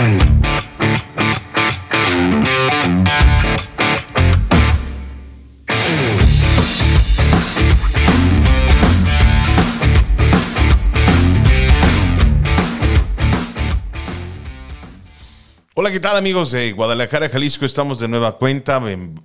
Hola, ¿qué tal amigos de Guadalajara, Jalisco? Estamos de nueva cuenta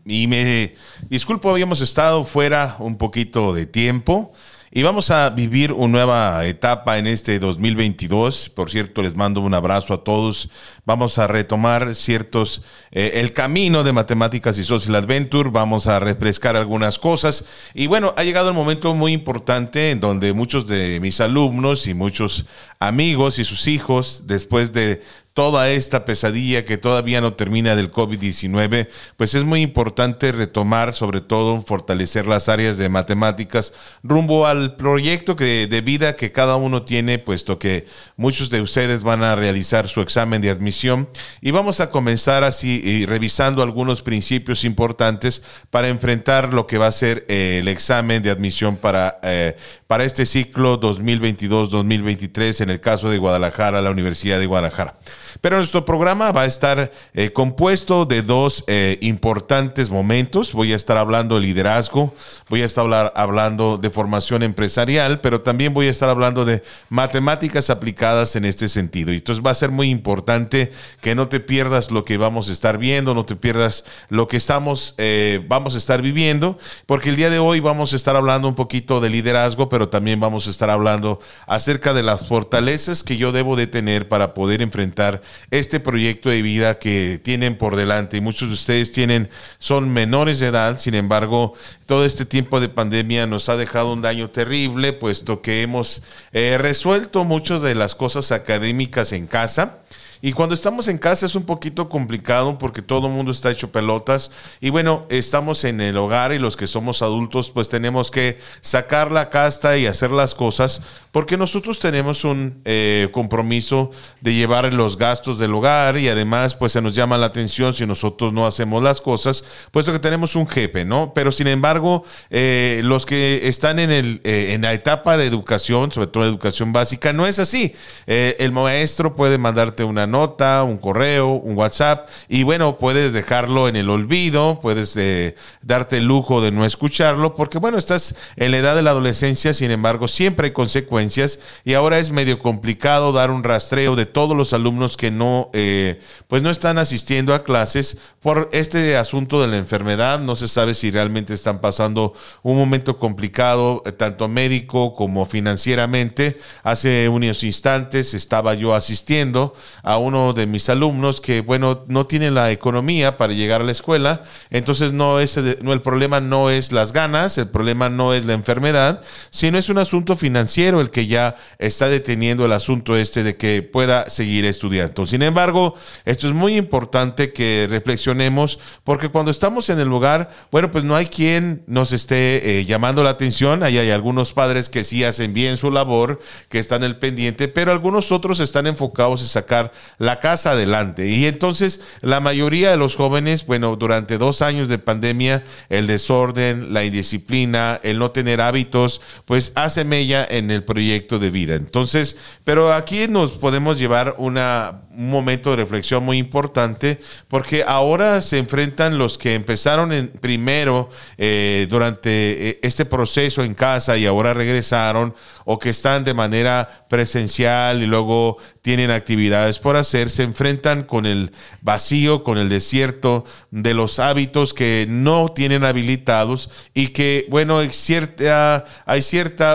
y me disculpo, habíamos estado fuera un poquito de tiempo y vamos a vivir una nueva etapa en este 2022. Por cierto, les mando un abrazo a todos. Vamos a retomar ciertos, eh, el camino de matemáticas y social adventure. Vamos a refrescar algunas cosas. Y bueno, ha llegado el momento muy importante en donde muchos de mis alumnos y muchos amigos y sus hijos, después de toda esta pesadilla que todavía no termina del COVID-19, pues es muy importante retomar, sobre todo, fortalecer las áreas de matemáticas rumbo al proyecto que, de vida que cada uno tiene, puesto que muchos de ustedes van a realizar su examen de admisión. Y vamos a comenzar así, revisando algunos principios importantes para enfrentar lo que va a ser eh, el examen de admisión para, eh, para este ciclo 2022-2023, en el caso de Guadalajara, la Universidad de Guadalajara. Pero nuestro programa va a estar eh, compuesto de dos eh, importantes momentos. Voy a estar hablando de liderazgo, voy a estar hablando de formación empresarial, pero también voy a estar hablando de matemáticas aplicadas en este sentido. Y entonces va a ser muy importante que no te pierdas lo que vamos a estar viendo, no te pierdas lo que estamos, eh, vamos a estar viviendo, porque el día de hoy vamos a estar hablando un poquito de liderazgo, pero también vamos a estar hablando acerca de las fortalezas que yo debo de tener para poder enfrentar este proyecto de vida que tienen por delante. Y muchos de ustedes tienen, son menores de edad, sin embargo, todo este tiempo de pandemia nos ha dejado un daño terrible, puesto que hemos eh, resuelto muchas de las cosas académicas en casa y cuando estamos en casa es un poquito complicado porque todo el mundo está hecho pelotas. Y bueno, estamos en el hogar y los que somos adultos pues tenemos que sacar la casta y hacer las cosas porque nosotros tenemos un eh, compromiso de llevar los gastos del hogar y además pues se nos llama la atención si nosotros no hacemos las cosas, puesto que tenemos un jefe, ¿no? Pero sin embargo, eh, los que están en, el, eh, en la etapa de educación, sobre todo educación básica, no es así. el maestro puede mandarte una nota, un correo, un WhatsApp, y bueno, puedes dejarlo en el olvido, puedes eh, darte el lujo de no escucharlo, porque bueno, estás en la edad de la adolescencia, sin embargo, siempre hay consecuencias, y ahora es medio complicado dar un rastreo de todos los alumnos que no, eh, pues no están asistiendo a clases por este asunto de la enfermedad, no se sabe si realmente están pasando un momento complicado, eh, tanto médico como financieramente. Hace unos instantes estaba yo asistiendo a uno de mis alumnos que, bueno, no tiene la economía para llegar a la escuela, entonces no es, no, el problema no es las ganas, el problema no es la enfermedad, sino es un asunto financiero el que ya está deteniendo el asunto este de que pueda seguir estudiando. Sin embargo, esto es muy importante que reflexionemos porque cuando estamos en el lugar, bueno, pues no hay quien nos esté eh, llamando la atención, ahí hay algunos padres que sí hacen bien su labor, que están el pendiente, pero algunos otros están enfocados en sacar la casa adelante. Y entonces la mayoría de los jóvenes, bueno, durante dos años de pandemia, el desorden, la indisciplina, el no tener hábitos, pues hace mella en el proyecto de vida. Entonces, pero aquí nos podemos llevar una un momento de reflexión muy importante porque ahora se enfrentan los que empezaron en primero eh, durante eh, este proceso en casa y ahora regresaron o que están de manera presencial y luego tienen actividades por hacer, se enfrentan con el vacío, con el desierto de los hábitos que no tienen habilitados y que, bueno, hay ciertas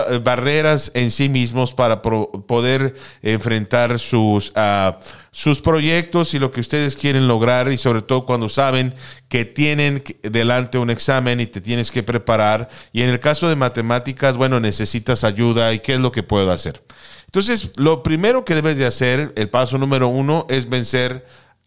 eh, barreras en sí mismos para poder enfrentar sus... Uh, sus proyectos y lo que ustedes quieren lograr y sobre todo cuando saben que tienen delante un examen y te tienes que preparar y en el caso de matemáticas, bueno, necesitas ayuda y qué es lo que puedo hacer. Entonces, lo primero que debes de hacer, el paso número uno, es vencer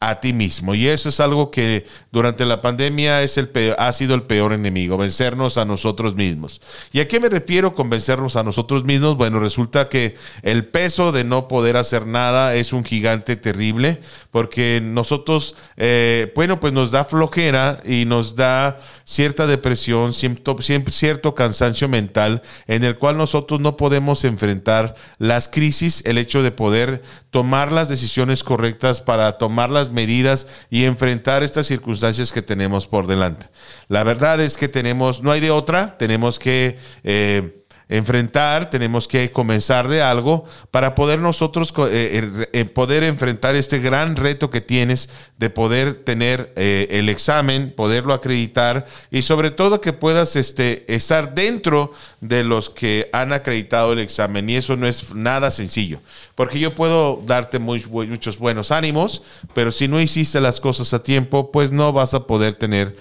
a ti mismo. Y eso es algo que durante la pandemia es el ha sido el peor enemigo, vencernos a nosotros mismos. ¿Y a qué me refiero con vencernos a nosotros mismos? Bueno, resulta que el peso de no poder hacer nada es un gigante terrible, porque nosotros, eh, bueno, pues nos da flojera y nos da cierta depresión, cierto, cierto cansancio mental, en el cual nosotros no podemos enfrentar las crisis, el hecho de poder tomar las decisiones correctas para tomar las medidas y enfrentar estas circunstancias que tenemos por delante. La verdad es que tenemos, no hay de otra, tenemos que... Eh, enfrentar, tenemos que comenzar de algo para poder nosotros eh, eh, poder enfrentar este gran reto que tienes de poder tener eh, el examen, poderlo acreditar y sobre todo que puedas este, estar dentro de los que han acreditado el examen. Y eso no es nada sencillo, porque yo puedo darte muy, muchos buenos ánimos, pero si no hiciste las cosas a tiempo, pues no vas a poder tener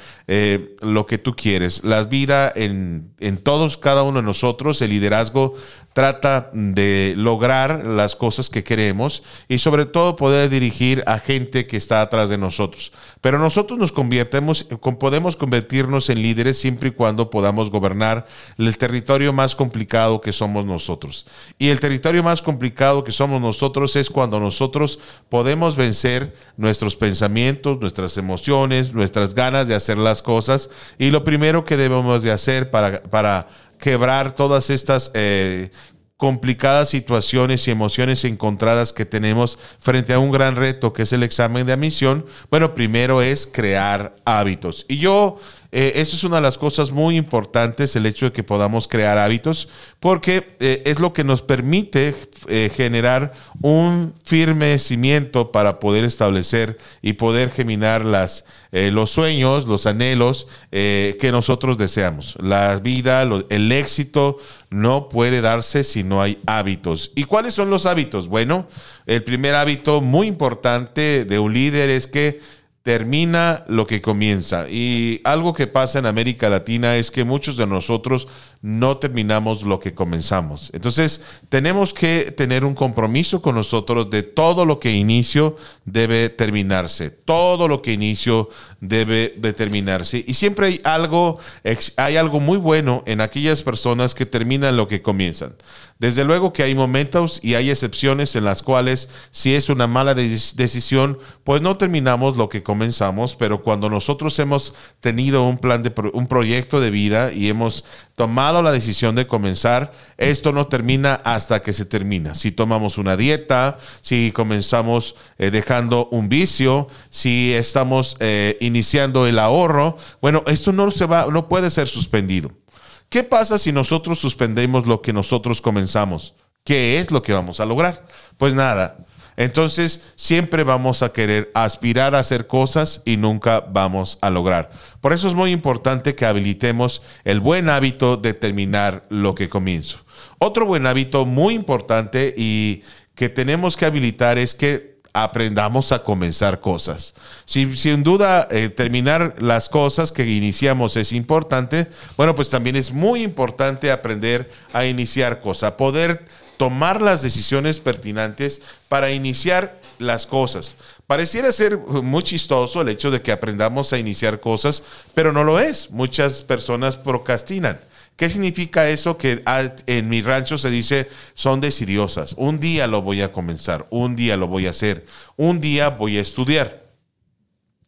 lo que tú quieres. La vida en, en todos, cada uno de nosotros, el liderazgo trata de lograr las cosas que queremos y sobre todo poder dirigir a gente que está atrás de nosotros. Pero nosotros nos convertimos, podemos convertirnos en líderes siempre y cuando podamos gobernar el territorio más complicado que somos nosotros. Y el territorio más complicado que somos nosotros es cuando nosotros podemos vencer nuestros pensamientos, nuestras emociones, nuestras ganas de hacer las cosas. Y lo primero que debemos de hacer para, para quebrar todas estas eh, complicadas situaciones y emociones encontradas que tenemos frente a un gran reto que es el examen de admisión, bueno, primero es crear hábitos. Y yo eh, eso es una de las cosas muy importantes, el hecho de que podamos crear hábitos, porque eh, es lo que nos permite eh, generar un firme cimiento para poder establecer y poder geminar las, los sueños, los anhelos que nosotros deseamos. La vida, el éxito no puede darse si no hay hábitos. ¿Y cuáles son los hábitos? Bueno, el primer hábito muy importante de un líder es que termina lo que comienza. Y algo que pasa en América Latina es que muchos de nosotros no terminamos lo que comenzamos. Entonces, tenemos que tener un compromiso con nosotros de todo lo que inicio debe terminarse. Todo lo que inicio debe determinarse. Y siempre hay algo, hay algo muy bueno en aquellas personas que terminan lo que comienzan. Desde luego que hay momentos y hay excepciones en las cuales si es una mala decisión, pues no terminamos lo que comenzamos, pero cuando nosotros hemos tenido un plan de un proyecto de vida y hemos tomado la decisión de comenzar, esto no termina hasta que se termina. Si tomamos una dieta, si comenzamos eh, dejando un vicio, si estamos eh, iniciando el ahorro, bueno, esto no se va, no puede ser suspendido. ¿Qué pasa si nosotros suspendemos lo que nosotros comenzamos? ¿Qué es lo que vamos a lograr? Pues nada. Entonces siempre vamos a querer aspirar a hacer cosas y nunca vamos a lograr. Por eso es muy importante que habilitemos el buen hábito de terminar lo que comienzo. Otro buen hábito muy importante y que tenemos que habilitar es que aprendamos a comenzar cosas. Si, sin duda eh, terminar las cosas que iniciamos es importante, bueno, pues también es muy importante aprender a iniciar cosas, poder tomar las decisiones pertinentes para iniciar las cosas. Pareciera ser muy chistoso el hecho de que aprendamos a iniciar cosas, pero no lo es. Muchas personas procrastinan. ¿Qué significa eso? Que en mi rancho se dice son decidiosas. Un día lo voy a comenzar, un día lo voy a hacer, un día voy a estudiar.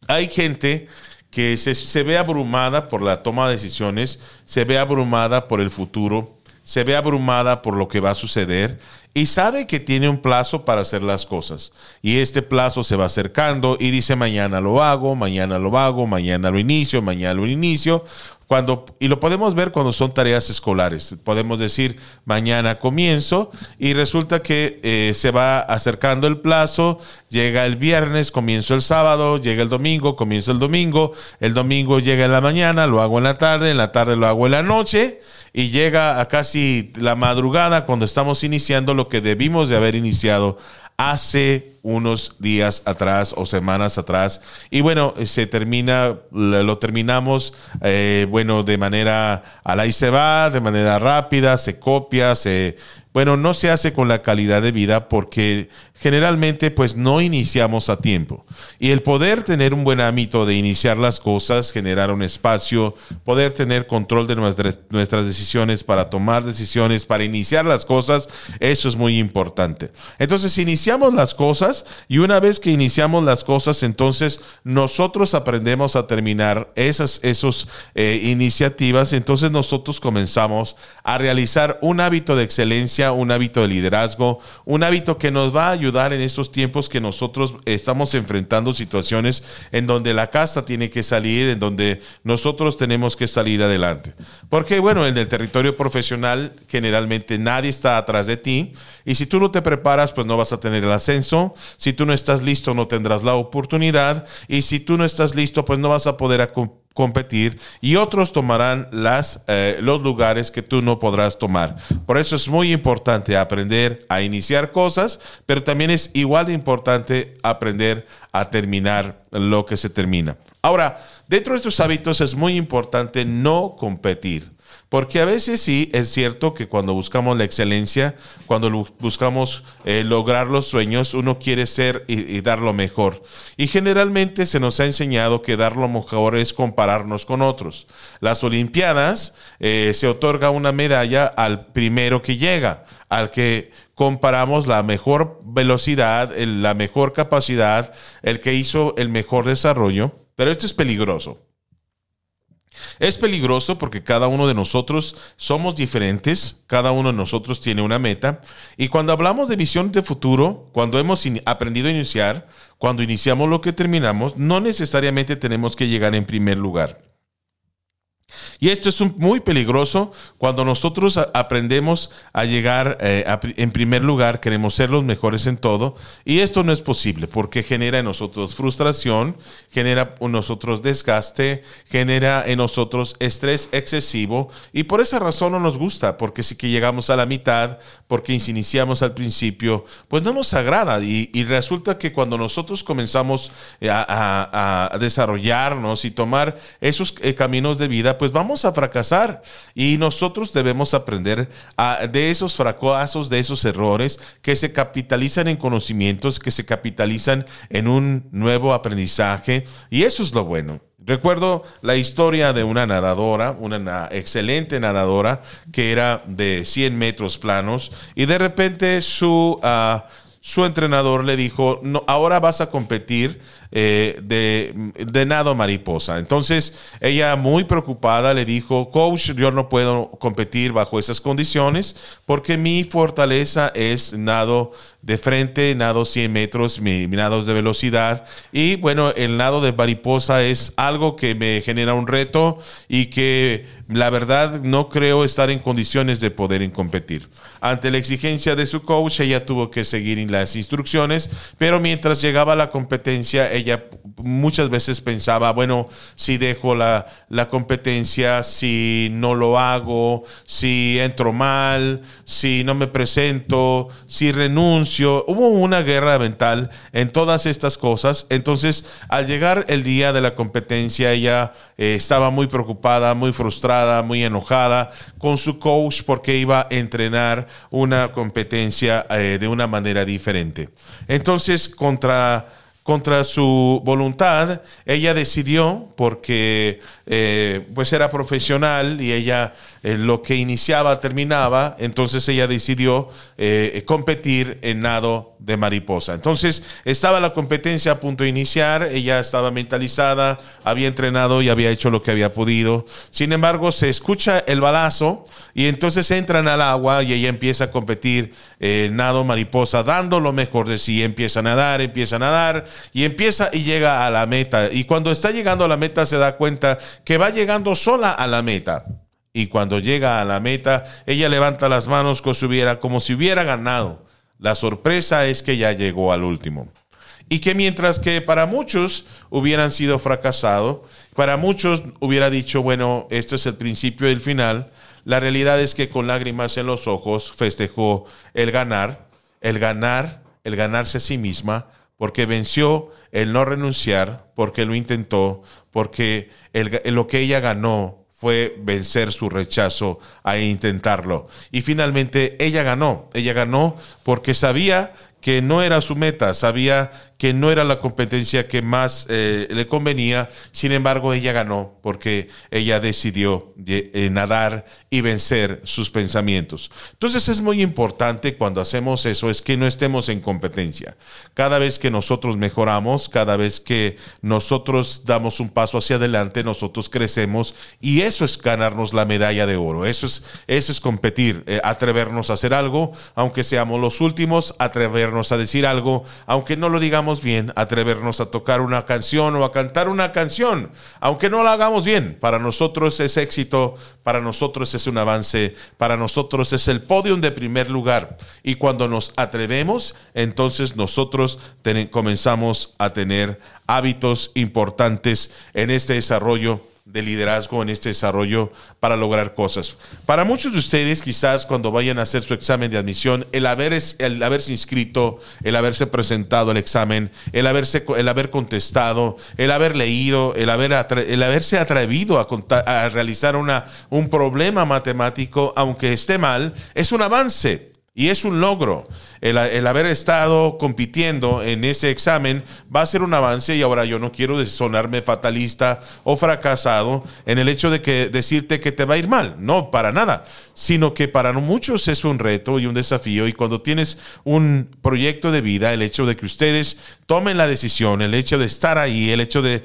Hay gente que se, se ve abrumada por la toma de decisiones, se ve abrumada por el futuro, se ve abrumada por lo que va a suceder y sabe que tiene un plazo para hacer las cosas. Y este plazo se va acercando y dice mañana lo hago, mañana lo hago, mañana lo inicio, mañana lo inicio. Cuando, y lo podemos ver cuando son tareas escolares. Podemos decir, mañana comienzo y resulta que eh, se va acercando el plazo, llega el viernes, comienzo el sábado, llega el domingo, comienzo el domingo, el domingo llega en la mañana, lo hago en la tarde, en la tarde lo hago en la noche y llega a casi la madrugada cuando estamos iniciando lo que debimos de haber iniciado hace unos días atrás o semanas atrás. Y bueno, se termina, lo terminamos, eh, bueno, de manera a la y se va, de manera rápida, se copia, se, bueno, no se hace con la calidad de vida porque generalmente pues no iniciamos a tiempo. Y el poder tener un buen ámbito de iniciar las cosas, generar un espacio, poder tener control de nuestras, nuestras decisiones para tomar decisiones, para iniciar las cosas, eso es muy importante. Entonces iniciamos las cosas y una vez que iniciamos las cosas, entonces nosotros aprendemos a terminar esas esos, eh, iniciativas, entonces nosotros comenzamos a realizar un hábito de excelencia un hábito de liderazgo, un hábito que nos va a ayudar en estos tiempos que nosotros estamos enfrentando situaciones en donde la casa tiene que salir, en donde nosotros tenemos que salir adelante. Porque bueno, en el territorio profesional generalmente nadie está atrás de ti. Y si tú no te preparas, pues no vas a tener el ascenso, si tú no estás listo, no tendrás la oportunidad y si tú no estás listo, pues no vas a poder competir y otros tomarán las, eh, los lugares que tú no podrás tomar. Por eso es muy importante aprender a iniciar cosas, pero también es igual de importante aprender a terminar lo que se termina. Ahora, dentro de estos hábitos es muy importante no competir. Porque a veces sí es cierto que cuando buscamos la excelencia, cuando buscamos eh, lograr los sueños, uno quiere ser y, dar lo mejor. Y generalmente se nos ha enseñado que dar lo mejor es compararnos con otros. Las Olimpiadas eh, se otorga una medalla al primero que llega, al que comparamos la mejor velocidad, la mejor capacidad, el que hizo el mejor desarrollo. Pero esto es peligroso. Es peligroso porque cada uno de nosotros somos diferentes, cada uno de nosotros tiene una meta y cuando hablamos de visión de futuro, cuando hemos aprendido a iniciar, cuando iniciamos lo que terminamos, no necesariamente tenemos que llegar en primer lugar. Y esto es muy peligroso cuando nosotros aprendemos a llegar eh, en primer lugar, queremos ser los mejores en todo, y esto no es posible porque genera en nosotros frustración, genera en nosotros desgaste, genera en nosotros estrés excesivo, y por esa razón no nos gusta, porque si que llegamos a la mitad, porque iniciamos al principio, pues no nos agrada, y, resulta que cuando nosotros comenzamos eh, a, desarrollarnos y tomar esos eh, caminos de vida, pues vamos a fracasar. Y nosotros debemos aprender de esos fracasos, de esos errores que se capitalizan en conocimientos, que se capitalizan en un nuevo aprendizaje. Y eso es lo bueno. Recuerdo la historia de una nadadora, una excelente nadadora que era de 100 metros planos y de repente su, ah, su entrenador le dijo, no, ahora vas a competir eh, de, nado mariposa. Entonces ella muy preocupada le dijo, coach, yo no puedo competir bajo esas condiciones porque mi fortaleza es nado de frente, nado 100 metros, mi, nado de velocidad. Y bueno, el nado de mariposa es algo que me genera un reto y que la verdad no creo estar en condiciones de poder competir. Ante la exigencia de su coach, ella tuvo que seguir las instrucciones, pero mientras llegaba la competencia, ella muchas veces pensaba, bueno, si dejo la, la, competencia, si no lo hago, si entro mal, si no me presento, si renuncio. Hubo una guerra mental en todas estas cosas. Entonces, al llegar el día de la competencia, ella eh, estaba muy preocupada, muy frustrada, muy enojada con su coach porque iba a entrenar una competencia eh, de una manera diferente. Entonces, contra contra su voluntad, ella decidió, porque eh, pues era profesional y ella eh, lo que iniciaba terminaba, entonces ella decidió eh, competir en nado de mariposa. Entonces estaba la competencia a punto de iniciar, ella estaba mentalizada, había entrenado y había hecho lo que había podido. Sin embargo, se escucha el balazo y entonces entran al agua y ella empieza a competir en nado mariposa, dando lo mejor de sí. Empieza a nadar, empieza a nadar y empieza y llega a la meta. Y cuando está llegando a la meta se da cuenta que va llegando sola a la meta y cuando llega a la meta, ella levanta las manos como si hubiera, como si hubiera ganado. La sorpresa es que ya llegó al último. Y que mientras que para muchos hubieran sido fracasado, para muchos hubiera dicho, bueno, este es el principio del final, la realidad es que con lágrimas en los ojos festejó el ganar, el ganar el ganarse a sí misma, porque venció el no renunciar, porque lo intentó, porque lo que ella ganó fue vencer su rechazo a intentarlo. Y finalmente ella ganó, ella ganó porque sabía que no era su meta, sabía que no era la competencia que más eh, le convenía, sin embargo ella ganó porque ella decidió eh, nadar y vencer sus pensamientos. Entonces es muy importante cuando hacemos eso, es que no estemos en competencia. Cada vez que nosotros mejoramos, cada vez que nosotros damos un paso hacia adelante, nosotros crecemos y eso es ganarnos la medalla de oro, eso es, eso es competir, eh, atrevernos a hacer algo, aunque seamos los últimos, atrevernos a decir algo, aunque no lo digamos bien atrevernos a tocar una canción o a cantar una canción, aunque no la hagamos bien. Para nosotros es éxito, para nosotros es un avance, para nosotros es el podium de primer lugar. Y cuando nos atrevemos, entonces nosotros comenzamos a tener hábitos importantes en este desarrollo de liderazgo en este desarrollo para lograr cosas. Para muchos de ustedes, quizás cuando vayan a hacer su examen de admisión, el, haber, el haberse inscrito, el haberse presentado al examen, el, haberse, el haber contestado, el haber leído, el, haber el haberse atrevido a, a realizar una, un problema matemático, aunque esté mal, es un avance. Y es un logro. El, haber estado compitiendo en ese examen va a ser un avance y ahora yo no quiero sonarme fatalista o fracasado en el hecho de que decirte que te va a ir mal. No, para nada. Sino que para muchos es un reto y un desafío. Y cuando tienes un proyecto de vida, el hecho de que ustedes tomen la decisión, el hecho de estar ahí, el hecho de,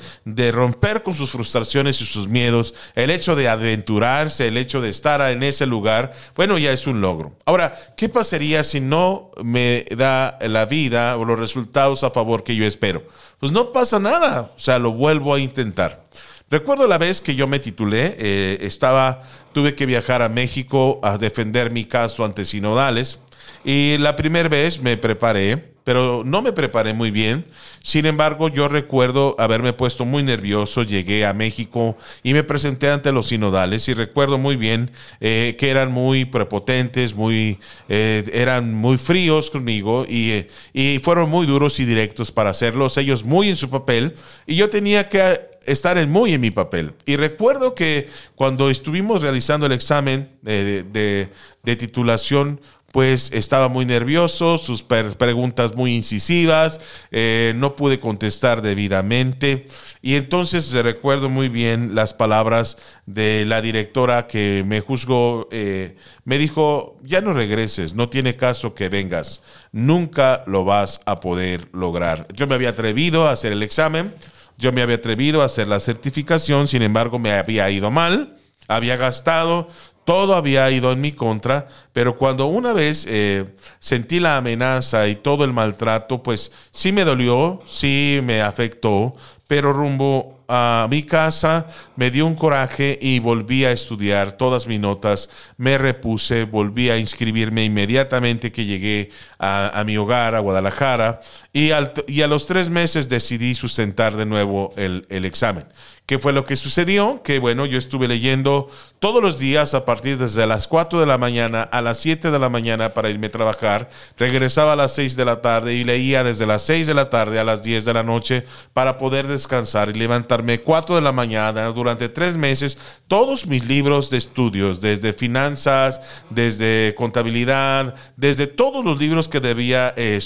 romper con sus frustraciones y sus miedos, el hecho de aventurarse, el hecho de estar en ese lugar, bueno, ya es un logro. Ahora, ¿qué pasa? sería si no me da la vida o los resultados a favor que yo espero? Pues no pasa nada, o sea, lo vuelvo a intentar. Recuerdo la vez que yo me titulé, eh, estaba, tuve que viajar a México a defender mi caso ante sinodales y la primera vez me preparé, pero no me preparé muy bien. Sin embargo, yo recuerdo haberme puesto muy nervioso, llegué a México y me presenté ante los sinodales y recuerdo muy bien eh, que eran muy prepotentes, muy, eh, eran muy fríos conmigo y, eh, y fueron muy duros y directos para hacerlos, ellos muy en su papel y yo tenía que estar muy en mi papel. Y recuerdo que cuando estuvimos realizando el examen de, de titulación, pues estaba muy nervioso, sus preguntas muy incisivas, eh, no pude contestar debidamente. Y entonces recuerdo muy bien las palabras de la directora que me juzgó, eh, me dijo, ya no regreses, no tiene caso que vengas, nunca lo vas a poder lograr. Yo me había atrevido a hacer el examen, yo me había atrevido a hacer la certificación, sin embargo me había ido mal había gastado todo había ido en mi contra, pero cuando una vez eh, sentí la amenaza y todo el maltrato, pues sí me dolió, sí me afectó, pero rumbo a mi casa me dio un coraje y volví a estudiar todas mis notas, me repuse, volví a inscribirme inmediatamente que llegué a, mi hogar, a Guadalajara, y, y, a los tres meses decidí sustentar de nuevo el examen. ¿Qué fue lo que sucedió? Que bueno, yo estuve leyendo todos los días a partir desde las 4 de la mañana a las 7 de la mañana para irme a trabajar. Regresaba a las 6 de la tarde y leía desde las 6 de la tarde a las 10 de la noche para poder descansar y levantarme 4 de la mañana durante tres meses. Todos mis libros de estudios, desde finanzas, desde contabilidad, desde todos los libros que debía eh,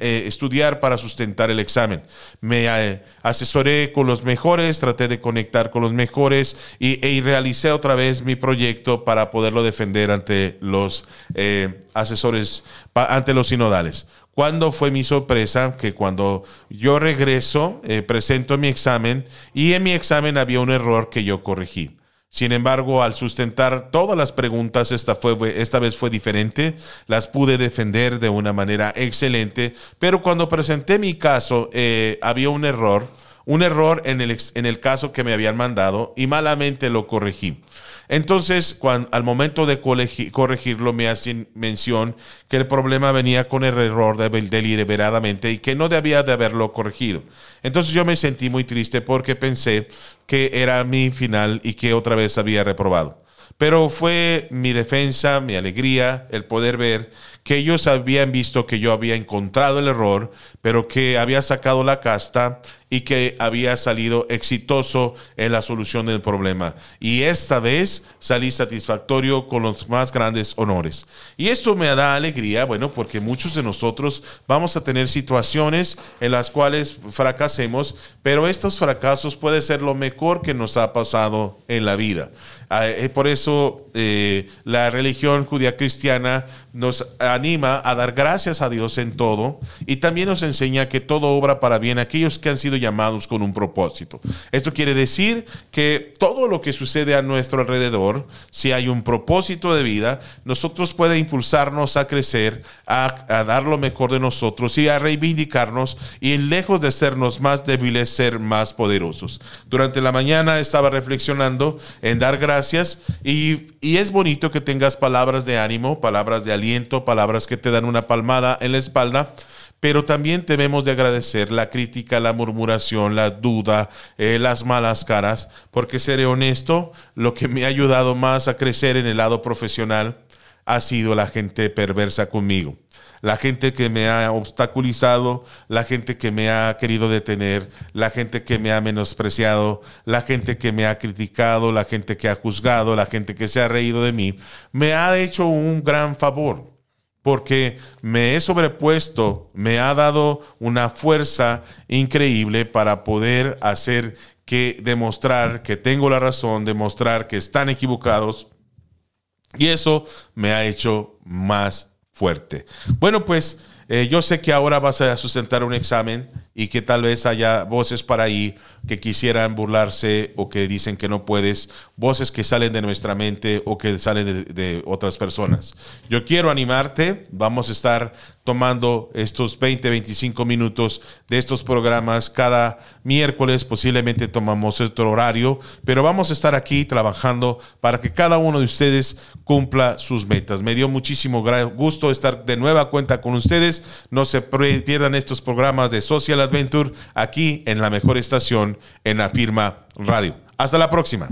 estudiar para sustentar el examen. Me eh, asesoré con los mejores, traté de conectar con los mejores y, y realicé otra vez mi proyecto para poderlo defender ante los eh, asesores, ante los sinodales. ¿Cuándo fue mi sorpresa? Que cuando yo regreso, eh, presento mi examen y en mi examen había un error que yo corregí. Sin embargo, al sustentar todas las preguntas, esta, fue, esta vez fue diferente, las pude defender de una manera excelente, pero cuando presenté mi caso, eh, había un error un error en el, en el caso que me habían mandado y malamente lo corregí. Entonces, cuando, al momento de corregirlo, me hacen mención que el problema venía con el error de, deliberadamente y que no debía de haberlo corregido. Entonces yo me sentí muy triste porque pensé que era mi final y que otra vez había reprobado. Pero fue mi defensa, mi alegría, el poder ver que ellos habían visto que yo había encontrado el error, pero que había sacado la casta y que había salido exitoso en la solución del problema. Y esta vez salí satisfactorio con los más grandes honores. Y esto me da alegría, bueno, porque muchos de nosotros vamos a tener situaciones en las cuales fracasemos, pero estos fracasos puede ser lo mejor que nos ha pasado en la vida. Ah, eh, por eso eh, la religión judía cristiana nos anima a dar gracias a Dios en todo y también nos enseña que todo obra para bien aquellos que han sido llamados con un propósito. Esto quiere decir que todo lo que sucede a nuestro alrededor, si hay un propósito de vida, nosotros puede impulsarnos a crecer, a, dar lo mejor de nosotros y a reivindicarnos y lejos de sernos más débiles, ser más poderosos. Durante la mañana estaba reflexionando en dar gracias y, y, es bonito que tengas palabras de ánimo, palabras de aliento, palabras que te dan una palmada en la espalda. Pero también debemos de agradecer la crítica, la murmuración, la duda, eh, las malas caras, porque seré honesto, lo que me ha ayudado más a crecer en el lado profesional ha sido la gente perversa conmigo la gente que me ha obstaculizado, la gente que me ha querido detener, la gente que me ha menospreciado, la gente que me ha criticado, la gente que ha juzgado, la gente que se ha reído de mí, me ha hecho un gran favor porque me he sobrepuesto, me ha dado una fuerza increíble para poder hacer que demostrar que tengo la razón, demostrar que están equivocados. Y eso me ha hecho más fuerte. Bueno, pues eh, yo sé que ahora vas a sustentar un examen y que tal vez haya voces para ahí que quisieran burlarse o que dicen que no puedes, voces que salen de nuestra mente o que salen de, otras personas. Yo quiero animarte, vamos a estar tomando estos 20, 25 minutos de estos programas cada miércoles, posiblemente tomamos este horario, pero vamos a estar aquí trabajando para que cada uno de ustedes cumpla sus metas. Me dio muchísimo gusto estar de nueva cuenta con ustedes. No se pierdan estos programas de Social Adventure aquí en la mejor estación, en la firma radio. Hasta la próxima.